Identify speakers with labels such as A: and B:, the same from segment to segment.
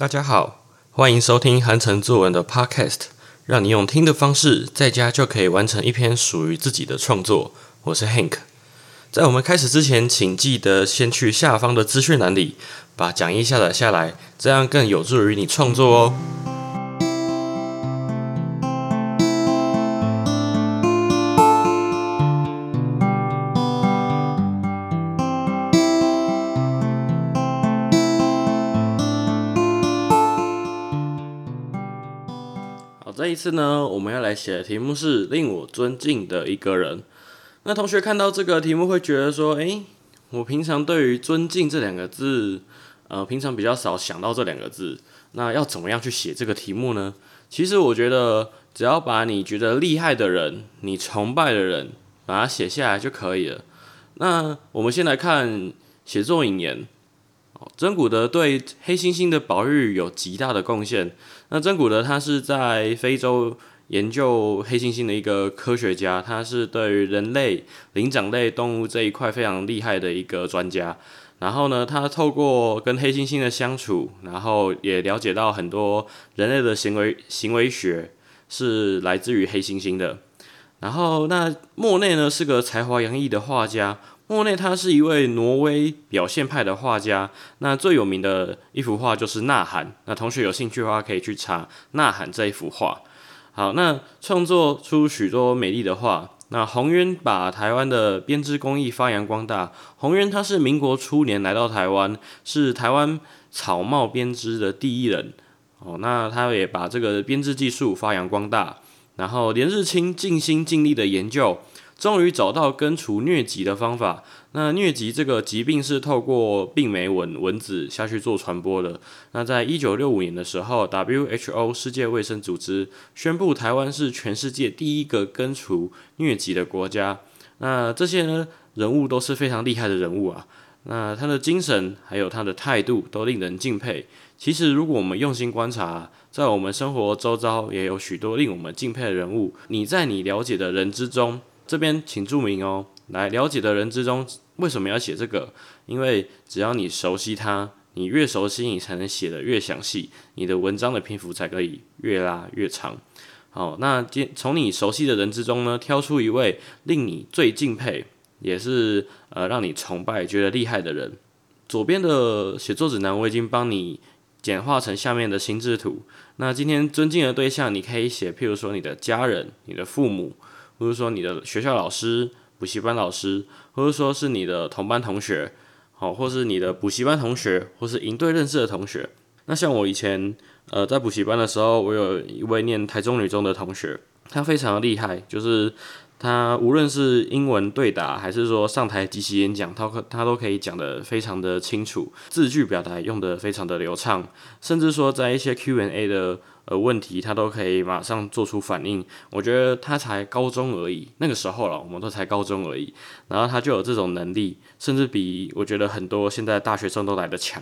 A: 大家好，欢迎收听韩城作文的 Podcast，让你用听的方式在家就可以完成一篇属于自己的创作。我是 Hank，在我们开始之前，请记得先去下方的资讯栏里把讲义下载下来，这样更有助于你创作哦。这一次呢，我们要来写的题目是令我尊敬的一个人。那同学看到这个题目会觉得说，诶，我平常对于尊敬这两个字，呃，平常比较少想到这两个字。那要怎么样去写这个题目呢？其实我觉得，只要把你觉得厉害的人、你崇拜的人，把它写下来就可以了。那我们先来看写作引言。真古德对黑猩猩的保育有极大的贡献。那真古德他是在非洲研究黑猩猩的一个科学家，他是对于人类灵长类动物这一块非常厉害的一个专家。然后呢，他透过跟黑猩猩的相处，然后也了解到很多人类的行为行为学是来自于黑猩猩的。然后那莫内呢是个才华洋溢的画家。莫内他是一位挪威表现派的画家，那最有名的一幅画就是《呐喊》。那同学有兴趣的话，可以去查《呐喊》这一幅画。好，那创作出许多美丽的画。那洪渊把台湾的编织工艺发扬光大。洪渊他是民国初年来到台湾，是台湾草帽编织的第一人。哦，那他也把这个编织技术发扬光大，然后连日清尽心尽力的研究。终于找到根除疟疾的方法。那疟疾这个疾病是透过病媒蚊蚊子下去做传播的。那在一九六五年的时候，WHO 世界卫生组织宣布台湾是全世界第一个根除疟疾的国家。那这些呢人物都是非常厉害的人物啊。那他的精神还有他的态度都令人敬佩。其实如果我们用心观察，在我们生活周遭也有许多令我们敬佩的人物。你在你了解的人之中。这边请注明哦，来了解的人之中，为什么要写这个？因为只要你熟悉它，你越熟悉，你才能写的越详细，你的文章的篇幅才可以越拉越长。好，那今从你熟悉的人之中呢，挑出一位令你最敬佩，也是呃让你崇拜、觉得厉害的人。左边的写作指南我已经帮你简化成下面的心智图。那今天尊敬的对象，你可以写，譬如说你的家人、你的父母。或者说你的学校老师、补习班老师，或者说是你的同班同学，好，或是你的补习班同学，或是营队认识的同学。那像我以前呃在补习班的时候，我有一位念台中女中的同学，她非常的厉害，就是他无论是英文对答，还是说上台即席演讲，他可他都可以讲得非常的清楚，字句表达用得非常的流畅，甚至说在一些 Q&A 的。呃，问题他都可以马上做出反应。我觉得他才高中而已，那个时候了，我们都才高中而已，然后他就有这种能力，甚至比我觉得很多现在大学生都来的强。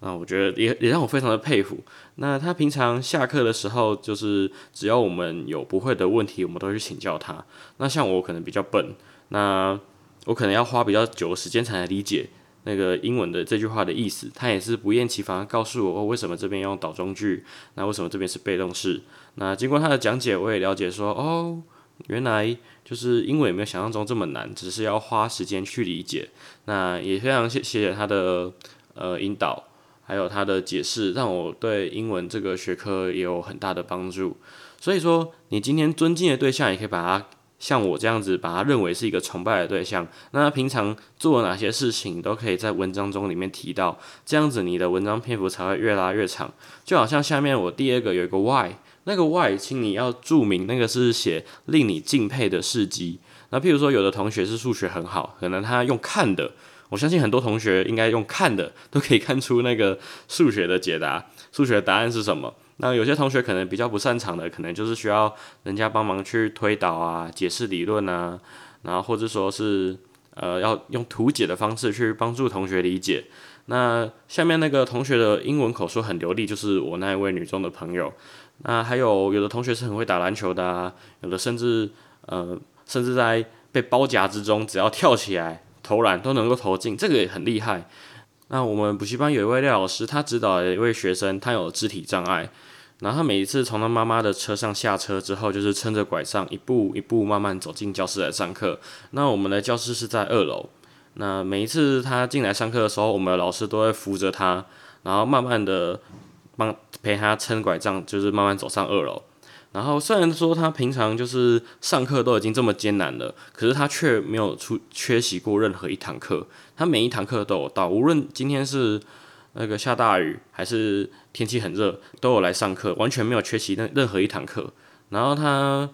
A: 那我觉得也也让我非常的佩服。那他平常下课的时候，就是只要我们有不会的问题，我们都去请教他。那像我可能比较笨，那我可能要花比较久的时间才能理解。那个英文的这句话的意思，他也是不厌其烦告诉我，为什么这边用倒装句，那为什么这边是被动式？那经过他的讲解，我也了解说，哦，原来就是英文也没有想象中这么难，只是要花时间去理解。那也非常谢谢他的呃引导，还有他的解释，让我对英文这个学科也有很大的帮助。所以说，你今天尊敬的对象，也可以把它。像我这样子把他认为是一个崇拜的对象，那他平常做了哪些事情都可以在文章中里面提到，这样子你的文章篇幅才会越拉越长。就好像下面我第二个有一个 why，那个 why，请你要注明那个是写令你敬佩的事迹。那譬如说有的同学是数学很好，可能他用看的，我相信很多同学应该用看的都可以看出那个数学的解答，数学答案是什么。那有些同学可能比较不擅长的，可能就是需要人家帮忙去推导啊、解释理论啊，然后或者说是呃要用图解的方式去帮助同学理解。那下面那个同学的英文口说很流利，就是我那一位女中的朋友。那还有有的同学是很会打篮球的啊，有的甚至呃甚至在被包夹之中，只要跳起来投篮都能够投进，这个也很厉害。那我们补习班有一位廖老师，他指导了一位学生，他有肢体障碍。然后他每一次从他妈妈的车上下车之后，就是撑着拐杖，一步一步慢慢走进教室来上课。那我们的教室是在二楼。那每一次他进来上课的时候，我们的老师都会扶着他，然后慢慢的帮陪他撑拐杖，就是慢慢走上二楼。然后虽然说他平常就是上课都已经这么艰难了，可是他却没有出缺席过任何一堂课。他每一堂课都有到，无论今天是那个下大雨还是天气很热，都有来上课，完全没有缺席任任何一堂课。然后他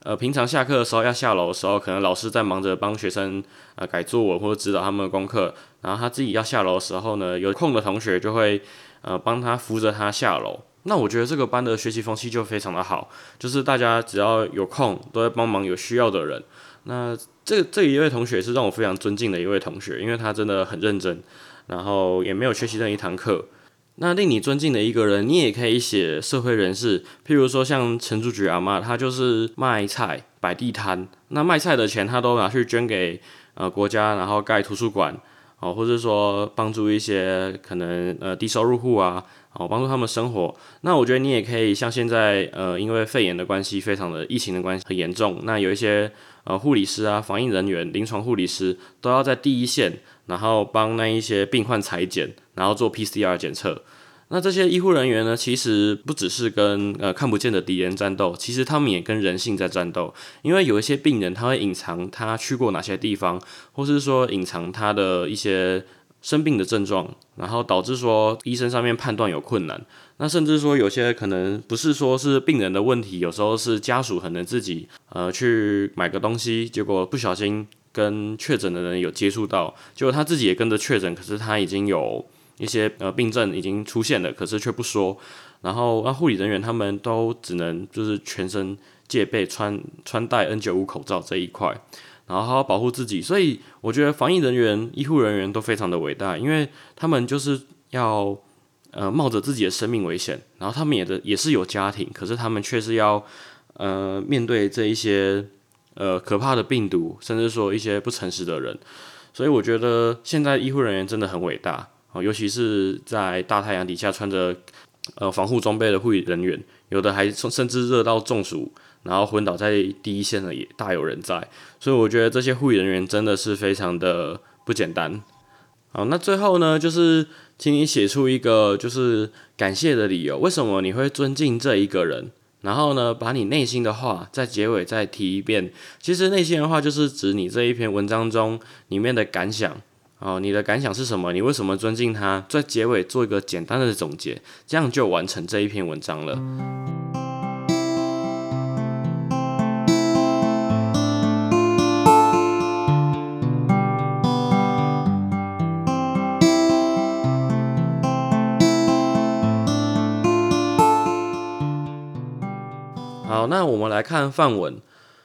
A: 呃平常下课的时候要下楼的时候，可能老师在忙着帮学生呃改作文或者指导他们的功课，然后他自己要下楼的时候呢，有空的同学就会呃帮他扶着他下楼。那我觉得这个班的学习风气就非常的好，就是大家只要有空都在帮忙有需要的人。那这这一位同学是让我非常尊敬的一位同学，因为他真的很认真，然后也没有缺席任一堂课。那令你尊敬的一个人，你也可以写社会人士，譬如说像陈竹菊阿妈，她就是卖菜摆地摊，那卖菜的钱她都拿去捐给呃国家，然后盖图书馆。哦，或者说帮助一些可能呃低收入户啊，哦帮助他们生活。那我觉得你也可以像现在呃因为肺炎的关系，非常的疫情的关系很严重，那有一些呃护理师啊、防疫人员、临床护理师都要在第一线，然后帮那一些病患裁剪，然后做 PCR 检测。那这些医护人员呢，其实不只是跟呃看不见的敌人战斗，其实他们也跟人性在战斗。因为有一些病人，他会隐藏他去过哪些地方，或是说隐藏他的一些生病的症状，然后导致说医生上面判断有困难。那甚至说有些可能不是说是病人的问题，有时候是家属可能自己呃去买个东西，结果不小心跟确诊的人有接触到，结果他自己也跟着确诊，可是他已经有。一些呃病症已经出现了，可是却不说，然后那护理人员他们都只能就是全身戒备，穿穿戴 N 九五口罩这一块，然后好好保护自己。所以我觉得防疫人员、医护人员都非常的伟大，因为他们就是要呃冒着自己的生命危险，然后他们也的也是有家庭，可是他们却是要呃面对这一些呃可怕的病毒，甚至说一些不诚实的人。所以我觉得现在医护人员真的很伟大。哦，尤其是在大太阳底下穿着呃防护装备的护理人员，有的还甚至热到中暑，然后昏倒在第一线的也大有人在。所以我觉得这些护理人员真的是非常的不简单。好，那最后呢，就是请你写出一个就是感谢的理由，为什么你会尊敬这一个人？然后呢，把你内心的话在结尾再提一遍。其实内心的话就是指你这一篇文章中里面的感想。哦，你的感想是什么？你为什么尊敬他？在结尾做一个简单的总结，这样就完成这一篇文章了。好，那我们来看范文。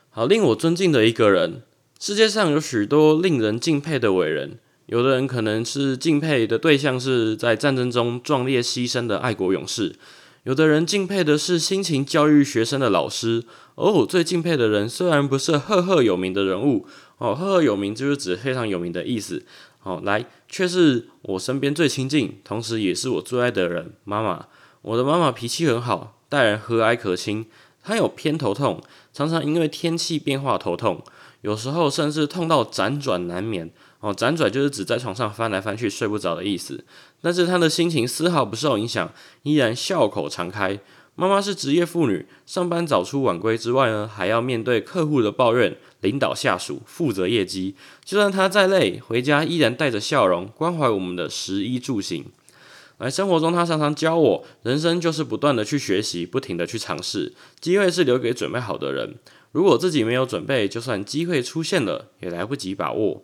A: 好，令我尊敬的一个人，世界上有许多令人敬佩的伟人。有的人可能是敬佩的对象是在战争中壮烈牺牲的爱国勇士，有的人敬佩的是辛勤教育学生的老师，而我最敬佩的人虽然不是赫赫有名的人物，哦，赫赫有名就是指非常有名的意思，哦，来，却是我身边最亲近，同时也是我最爱的人——妈妈。我的妈妈脾气很好，待人和蔼可亲。她有偏头痛，常常因为天气变化头痛，有时候甚至痛到辗转难眠。哦，辗转就是指在床上翻来翻去睡不着的意思。但是他的心情丝毫不受影响，依然笑口常开。妈妈是职业妇女，上班早出晚归之外呢，还要面对客户的抱怨、领导下属、负责业绩。就算她再累，回家依然带着笑容，关怀我们的食衣住行。来生活中，他常常教我，人生就是不断的去学习，不停的去尝试。机会是留给准备好的人。如果自己没有准备，就算机会出现了，也来不及把握。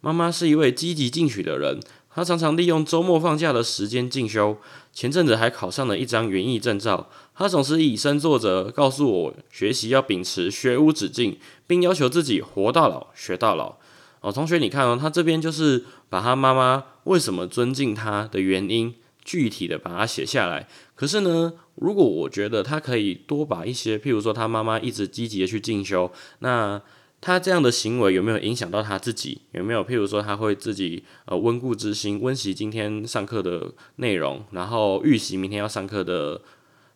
A: 妈妈是一位积极进取的人，她常常利用周末放假的时间进修。前阵子还考上了一张园艺证照。她总是以身作则，告诉我学习要秉持学无止境，并要求自己活到老学到老。哦，同学，你看哦，他这边就是把他妈妈为什么尊敬他的原因，具体的把它写下来。可是呢，如果我觉得他可以多把一些，譬如说他妈妈一直积极的去进修，那。他这样的行为有没有影响到他自己？有没有譬如说他会自己呃温故知新，温习今天上课的内容，然后预习明天要上课的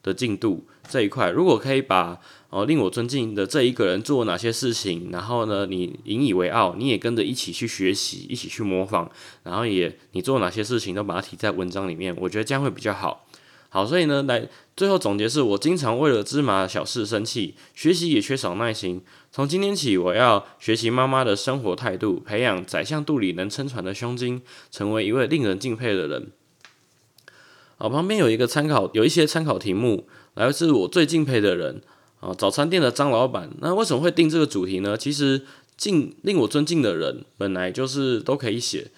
A: 的进度这一块？如果可以把哦令我尊敬的这一个人做哪些事情，然后呢你引以为傲，你也跟着一起去学习，一起去模仿，然后也你做哪些事情都把它提在文章里面，我觉得这样会比较好。好，所以呢，来最后总结是我经常为了芝麻小事生气，学习也缺少耐心。从今天起，我要学习妈妈的生活态度，培养宰相肚里能撑船的胸襟，成为一位令人敬佩的人。好，旁边有一个参考，有一些参考题目，来自我最敬佩的人啊，早餐店的张老板。那为什么会定这个主题呢？其实敬令我尊敬的人，本来就是都可以写。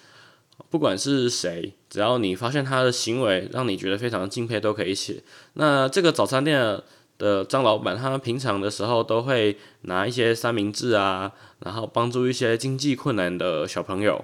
A: 不管是谁，只要你发现他的行为让你觉得非常敬佩，都可以写。那这个早餐店的张老板，他平常的时候都会拿一些三明治啊，然后帮助一些经济困难的小朋友。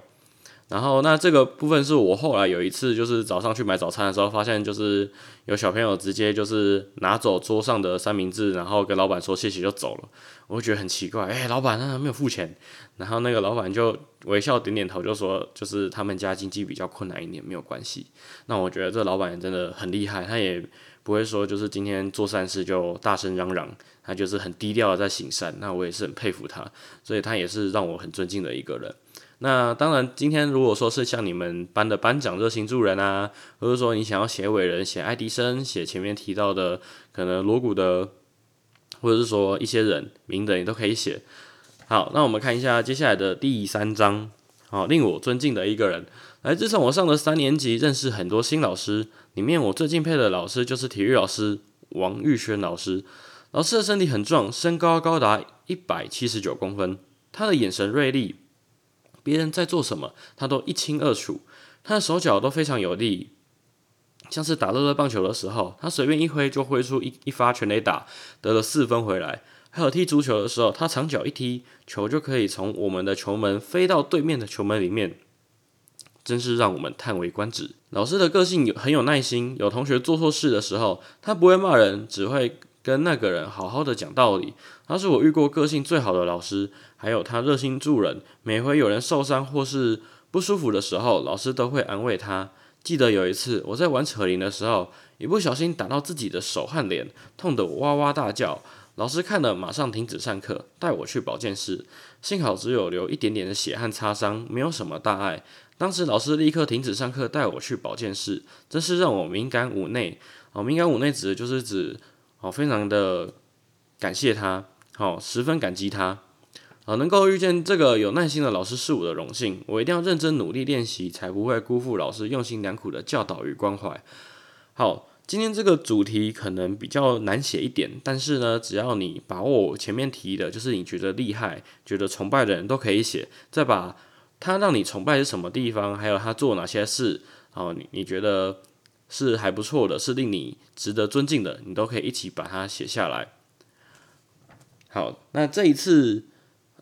A: 然后，那这个部分是我后来有一次就是早上去买早餐的时候，发现就是有小朋友直接就是拿走桌上的三明治，然后跟老板说谢谢就走了。我就觉得很奇怪，哎，老板那没有付钱。然后那个老板就微笑点点头，就说就是他们家经济比较困难一点，没有关系。那我觉得这老板真的很厉害，他也不会说就是今天做善事就大声嚷嚷，他就是很低调的在行善。那我也是很佩服他，所以他也是让我很尊敬的一个人。那当然，今天如果说是像你们班的班长热心助人啊，或者说你想要写伟人、写爱迪生、写前面提到的可能锣鼓的，或者是说一些人名的，你都可以写。好，那我们看一下接下来的第三章。好，令我尊敬的一个人，来自从我上了三年级，认识很多新老师，里面我最敬佩的老师就是体育老师王玉轩老师。老师的身体很壮，身高高达一百七十九公分，他的眼神锐利。别人在做什么，他都一清二楚。他的手脚都非常有力，像是打乐乐棒球的时候，他随便一挥就挥出一一发全垒打，得了四分回来。还有踢足球的时候，他长脚一踢，球就可以从我们的球门飞到对面的球门里面，真是让我们叹为观止。老师的个性有很有耐心，有同学做错事的时候，他不会骂人，只会。跟那个人好好的讲道理，他是我遇过个性最好的老师，还有他热心助人，每回有人受伤或是不舒服的时候，老师都会安慰他。记得有一次我在玩扯铃的时候，一不小心打到自己的手和脸，痛得哇哇大叫。老师看了马上停止上课，带我去保健室，幸好只有流一点点的血和擦伤，没有什么大碍。当时老师立刻停止上课，带我去保健室，真是让我敏感五内。哦，敏感五内指的就是指。哦，非常的感谢他，好，十分感激他，好，能够遇见这个有耐心的老师是我的荣幸，我一定要认真努力练习，才不会辜负老师用心良苦的教导与关怀。好，今天这个主题可能比较难写一点，但是呢，只要你把握前面提的，就是你觉得厉害、觉得崇拜的人都可以写，再把他让你崇拜是什么地方，还有他做哪些事，好，你你觉得？是还不错的，是令你值得尊敬的，你都可以一起把它写下来。好，那这一次，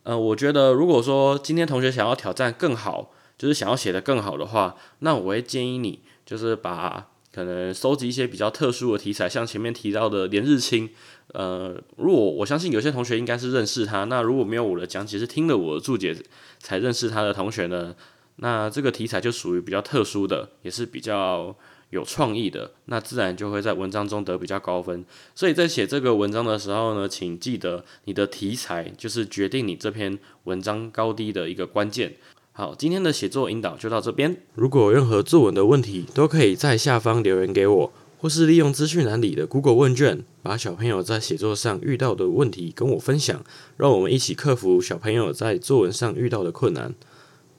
A: 呃，我觉得如果说今天同学想要挑战更好，就是想要写的更好的话，那我会建议你，就是把可能收集一些比较特殊的题材，像前面提到的连日清，呃，如果我相信有些同学应该是认识他，那如果没有我的讲解，是听了我的注解才认识他的同学呢，那这个题材就属于比较特殊的，也是比较。有创意的，那自然就会在文章中得比较高分。所以在写这个文章的时候呢，请记得你的题材就是决定你这篇文章高低的一个关键。好，今天的写作引导就到这边。如果有任何作文的问题，都可以在下方留言给我，或是利用资讯栏里的 Google 问卷，把小朋友在写作上遇到的问题跟我分享，让我们一起克服小朋友在作文上遇到的困难。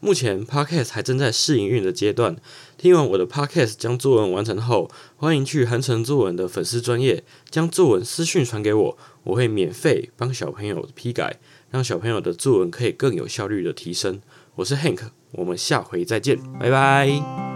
A: 目前 Podcast 还正在试营运的阶段。听完我的 Podcast 将作文完成后，欢迎去韩城作文的粉丝专业将作文私讯传给我，我会免费帮小朋友批改，让小朋友的作文可以更有效率的提升。我是 Hank，我们下回再见，拜拜。